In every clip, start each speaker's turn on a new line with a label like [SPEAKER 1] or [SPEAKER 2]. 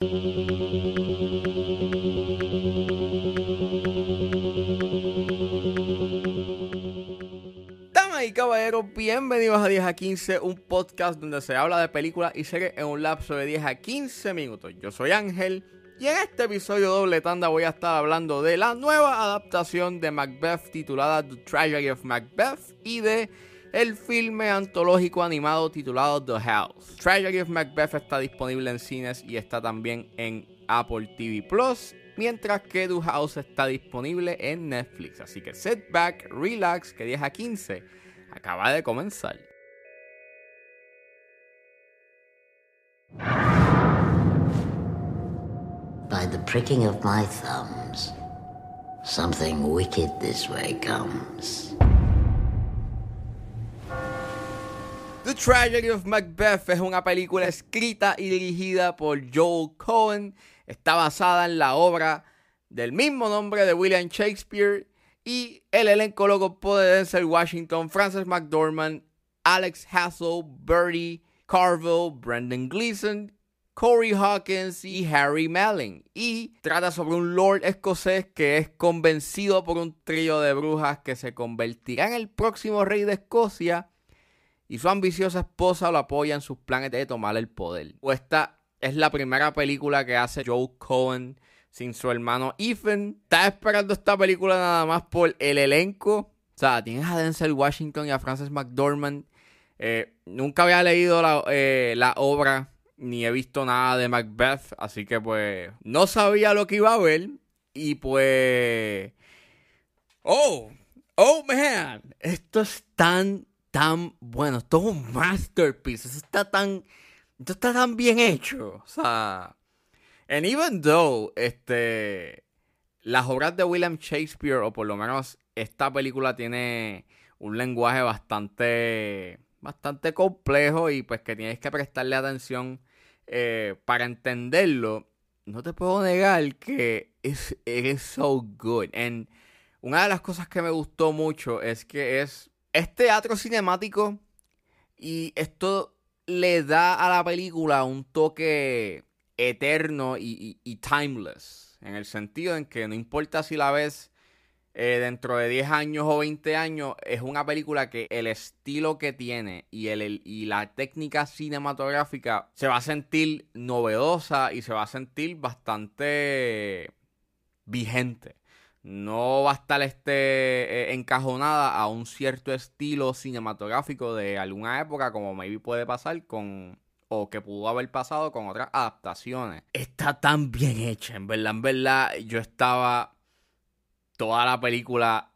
[SPEAKER 1] Damas y caballeros, bienvenidos a 10 a 15, un podcast donde se habla de películas y series en un lapso de 10 a 15 minutos. Yo soy Ángel y en este episodio doble tanda voy a estar hablando de la nueva adaptación de Macbeth titulada The Tragedy of Macbeth y de el filme antológico animado titulado The House. Tragedy of Macbeth está disponible en cines y está también en Apple TV Plus, mientras que The House está disponible en Netflix. Así que sit back, relax, que 10 a 15 acaba de comenzar.
[SPEAKER 2] By the pricking of my thumbs, something wicked this way comes.
[SPEAKER 1] The Tragedy of Macbeth es una película escrita y dirigida por Joel Cohen. Está basada en la obra del mismo nombre de William Shakespeare y el elenco lo compone Denzel Washington, Frances McDormand, Alex Hassel, Bertie Carville, Brendan Gleeson, Corey Hawkins y Harry Melling. Y trata sobre un lord escocés que es convencido por un trío de brujas que se convertirá en el próximo rey de Escocia y su ambiciosa esposa lo apoya en sus planes de tomar el poder. Esta es la primera película que hace Joe Cohen sin su hermano Ethan. Estaba esperando esta película nada más por el elenco. O sea, tienes a Denzel Washington y a Frances McDormand. Eh, nunca había leído la, eh, la obra ni he visto nada de Macbeth, así que pues no sabía lo que iba a ver y pues... Oh, oh man, esto es tan, tan bueno, esto es un masterpiece, esto está tan, esto está tan bien hecho, o sea... And even though, este, las obras de William Shakespeare, o por lo menos esta película tiene un lenguaje bastante, bastante complejo y pues que tienes que prestarle atención eh, para entenderlo, no te puedo negar que es, es so good. And una de las cosas que me gustó mucho es que es, es teatro cinemático y esto le da a la película un toque eterno y, timeless. En el sentido en que no importa si la ves eh, dentro de 10 años o 20 años, es una película que el estilo que tiene y, el- y la técnica cinematográfica se va a sentir novedosa y se va a sentir bastante vigente. No va a estar este, eh, encajonada a un cierto estilo cinematográfico de alguna época, como maybe puede pasar con. O que pudo haber pasado con otras adaptaciones. Está tan bien hecha, en verdad, en verdad. Yo estaba toda la película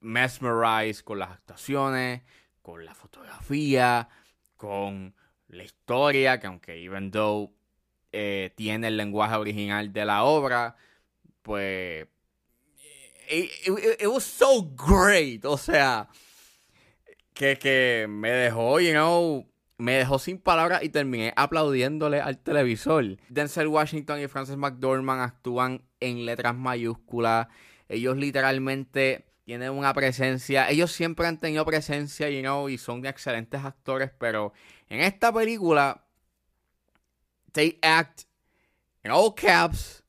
[SPEAKER 1] mesmerized con las actuaciones, con la fotografía, con la historia, que aunque even though eh, tiene el lenguaje original de la obra, pues it, was so great, o sea, que, que me dejó, you know, me dejó sin palabras y terminé aplaudiéndole al televisor. Denzel Washington y Frances McDormand actúan en letras mayúsculas. Ellos literalmente tienen una presencia. Ellos siempre han tenido presencia, you know, y son excelentes actores, pero en esta película, they act in all caps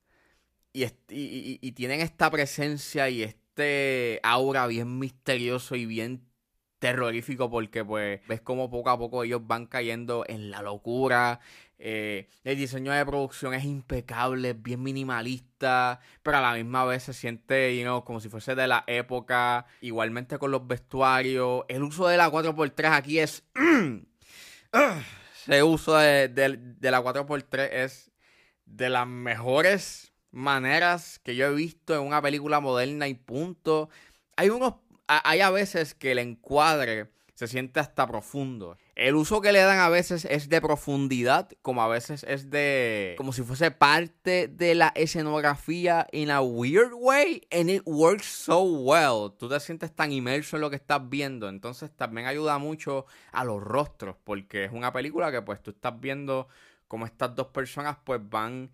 [SPEAKER 1] y, y- y- tienen esta presencia y este aura bien misterioso y bien terrorífico porque pues ves como poco a poco ellos van cayendo en la locura. Eh, el diseño de producción es impecable, bien minimalista, pero a la misma vez se siente, you know, como si fuese de la época. Igualmente con los vestuarios. El uso de la 4x3 aquí es... Ese uso de, de- de la 4x3 es de las mejores maneras que yo he visto en una película moderna y punto. Hay unos, hay a veces que el encuadre se siente hasta profundo. El uso que le dan a veces es de profundidad, como a veces es de, como si fuese parte de la escenografía in a weird way, and it works so well. Tú te sientes tan inmerso en lo que estás viendo, entonces también ayuda mucho a los rostros, porque es una película que pues tú estás viendo como estas dos personas pues van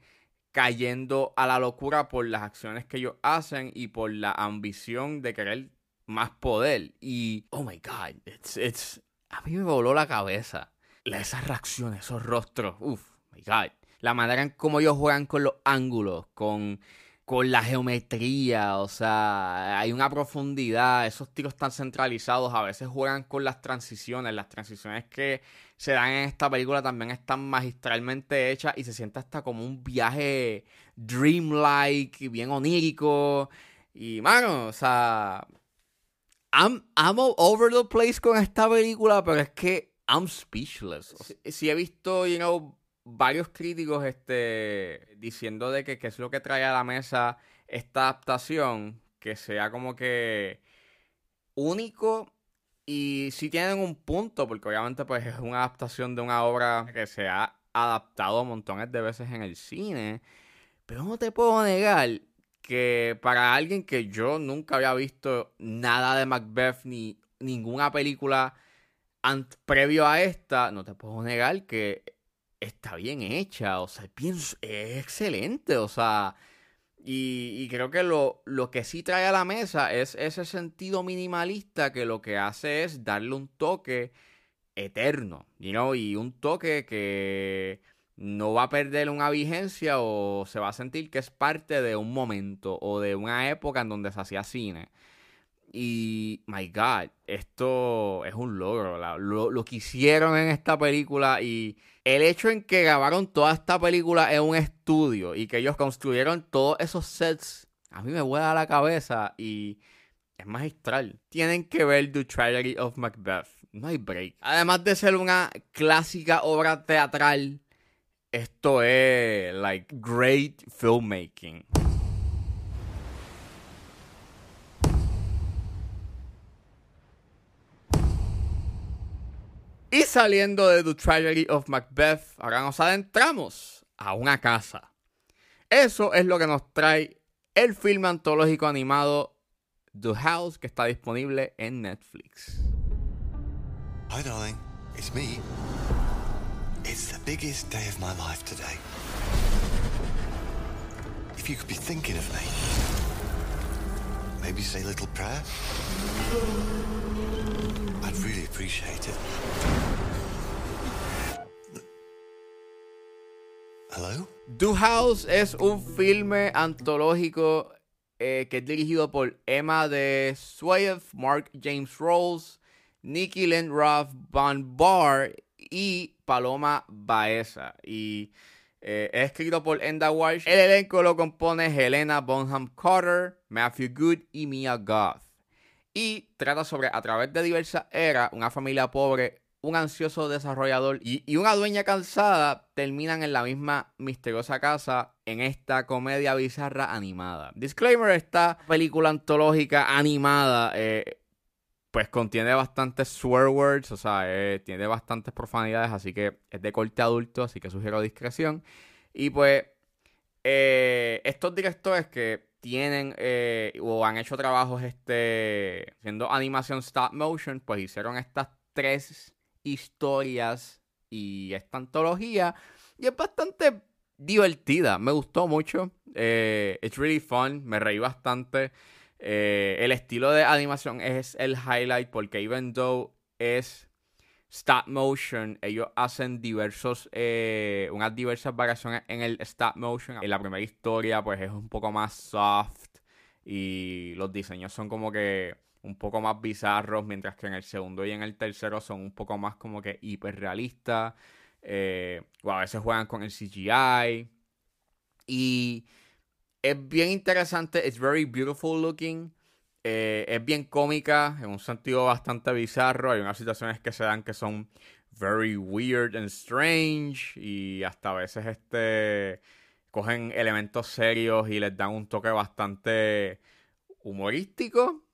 [SPEAKER 1] cayendo a la locura por las acciones que ellos hacen y por la ambición de querer más poder. Y, oh my God, it's, it's, a mí me voló la cabeza. Esas reacciones, esos rostros, uff, my God. la manera en cómo ellos juegan con los ángulos, con, con la geometría, o sea, hay una profundidad, esos tiros tan centralizados, a veces juegan con las transiciones, las transiciones que se dan en esta película también están magistralmente hechas y se siente hasta como un viaje dreamlike, bien onírico. Y, mano, o sea, I'm, I'm all over the place con esta película, pero es que I'm speechless. Si, he visto, you know, varios críticos este, diciendo de que qué es lo que trae a la mesa esta adaptación, que sea como que único y si tienen un punto, porque obviamente pues es una adaptación de una obra que se ha adaptado montones de veces en el cine, pero no te puedo negar que para alguien que yo nunca había visto nada de Macbeth ni ninguna película previo a esta, no te puedo negar que está bien hecha, o sea, es, excelente, o sea, y, creo que lo, lo, que sí trae a la mesa es ese sentido minimalista que lo que hace es darle un toque eterno, you y un toque que no va a perder una vigencia o se va a sentir que es parte de un momento o de una época en donde se hacía cine. Y, my God, esto es un logro. lo, lo, que hicieron en esta película y el hecho en que grabaron toda esta película en un estudio y que ellos construyeron todos esos sets, a mí me vuela la cabeza y es magistral. Tienen que ver The Tragedy of Macbeth. No hay break. Además de ser una clásica obra teatral, esto es, like, great filmmaking. Saliendo de The Tragedy of Macbeth, ahora nos adentramos a una casa. Eso es lo que nos trae el filme antológico animado The House, que está disponible en Netflix. Hi, darling. It's me. It's the biggest day of my life today. If you could be thinking of me, maybe say a little prayer. I'd really appreciate it. Do House es un filme antológico eh, que es dirigido por Emma de Swayev, Mark James Rolls, Nikki Lynn Roth, Van Bar y Paloma Baeza. Y eh, es escrito por Enda Walsh. El elenco lo compone Helena Bonham Carter, Matthew Good y Mia Goth. Y trata sobre, a través de diversas eras, una familia pobre un ansioso desarrollador y, una dueña cansada terminan en la misma misteriosa casa en esta comedia bizarra animada. Disclaimer, esta película antológica animada eh, pues contiene bastantes swear words, o sea, eh, tiene bastantes profanidades, así que es de corte adulto, así que sugiero discreción. Y pues eh, estos directores que tienen o han hecho trabajos este, haciendo animación stop motion, pues hicieron estas tres historias y esta antología. Y es bastante divertida. Me gustó mucho. Eh, it's really fun. Me reí bastante. Eh, el estilo de animación es el highlight porque even though es stop motion, ellos hacen diversos, eh, unas diversas variaciones en el stop motion. En la primera historia pues es un poco más soft y los diseños son como que un poco más bizarros, mientras que en el segundo y en el tercero son un poco más como que hiperrealistas. Eh, o a veces juegan con el CGI. Y es bien interesante, it's very beautiful looking. Eh, es bien cómica, en un sentido bastante bizarro. Hay unas situaciones que se dan que son very weird and strange. Y hasta a veces este cogen elementos serios y les dan un toque bastante humorístico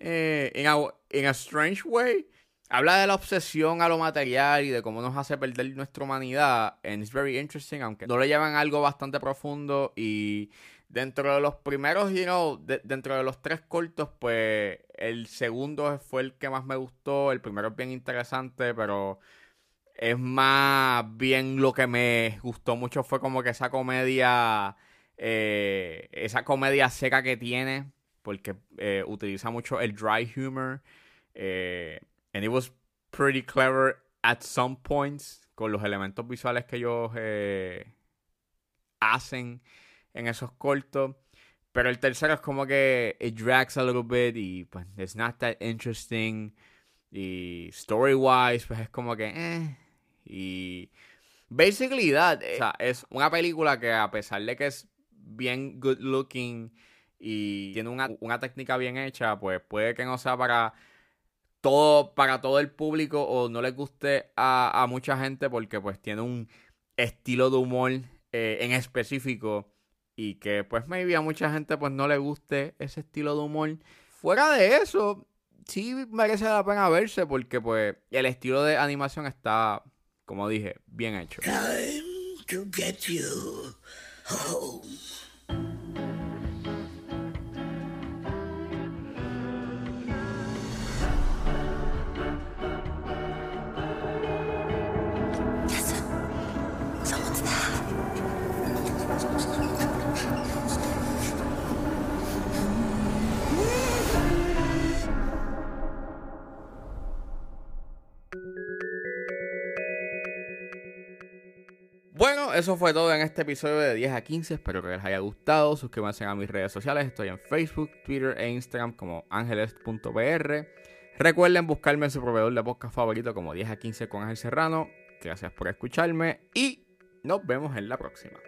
[SPEAKER 1] eh, en, a, strange way, habla de la obsesión a lo material y de cómo nos hace perder nuestra humanidad. And it's very interesting, aunque no le llevan algo bastante profundo. Y dentro de los primeros, you know, dentro de los tres cortos, pues el segundo fue el que más me gustó. El primero es bien interesante, pero es más bien lo que me gustó mucho fue como que esa comedia, eh, esa comedia seca que tiene porque eh, utiliza mucho el dry humor. Eh, and it was pretty clever at some points con los elementos visuales que ellos eh, hacen en esos cortos. Pero el tercero es como que it drags a little bit y pues it's not that interesting. Y story wise, pues es como que. Y basically that. O sea, es una película que a pesar de que es bien good looking y tiene una, una técnica bien hecha, pues puede que no sea para todo, para todo el público o no les guste a, a mucha gente porque pues tiene un estilo de humor eh, en específico y que pues maybe a mucha gente pues no le guste ese estilo de humor. Fuera de eso, sí merece la pena verse porque pues el estilo de animación está, como dije, bien hecho.
[SPEAKER 2] Time to get you home.
[SPEAKER 1] Eso fue todo en este episodio de 10 a 15. Espero que les haya gustado. Suscríbanse a mis redes sociales. Estoy en Facebook, Twitter e Instagram como ángeles.pr. Recuerden buscarme en su proveedor de podcast favorito como 10 a 15 con Ángel Serrano. Gracias por escucharme y nos vemos en la próxima.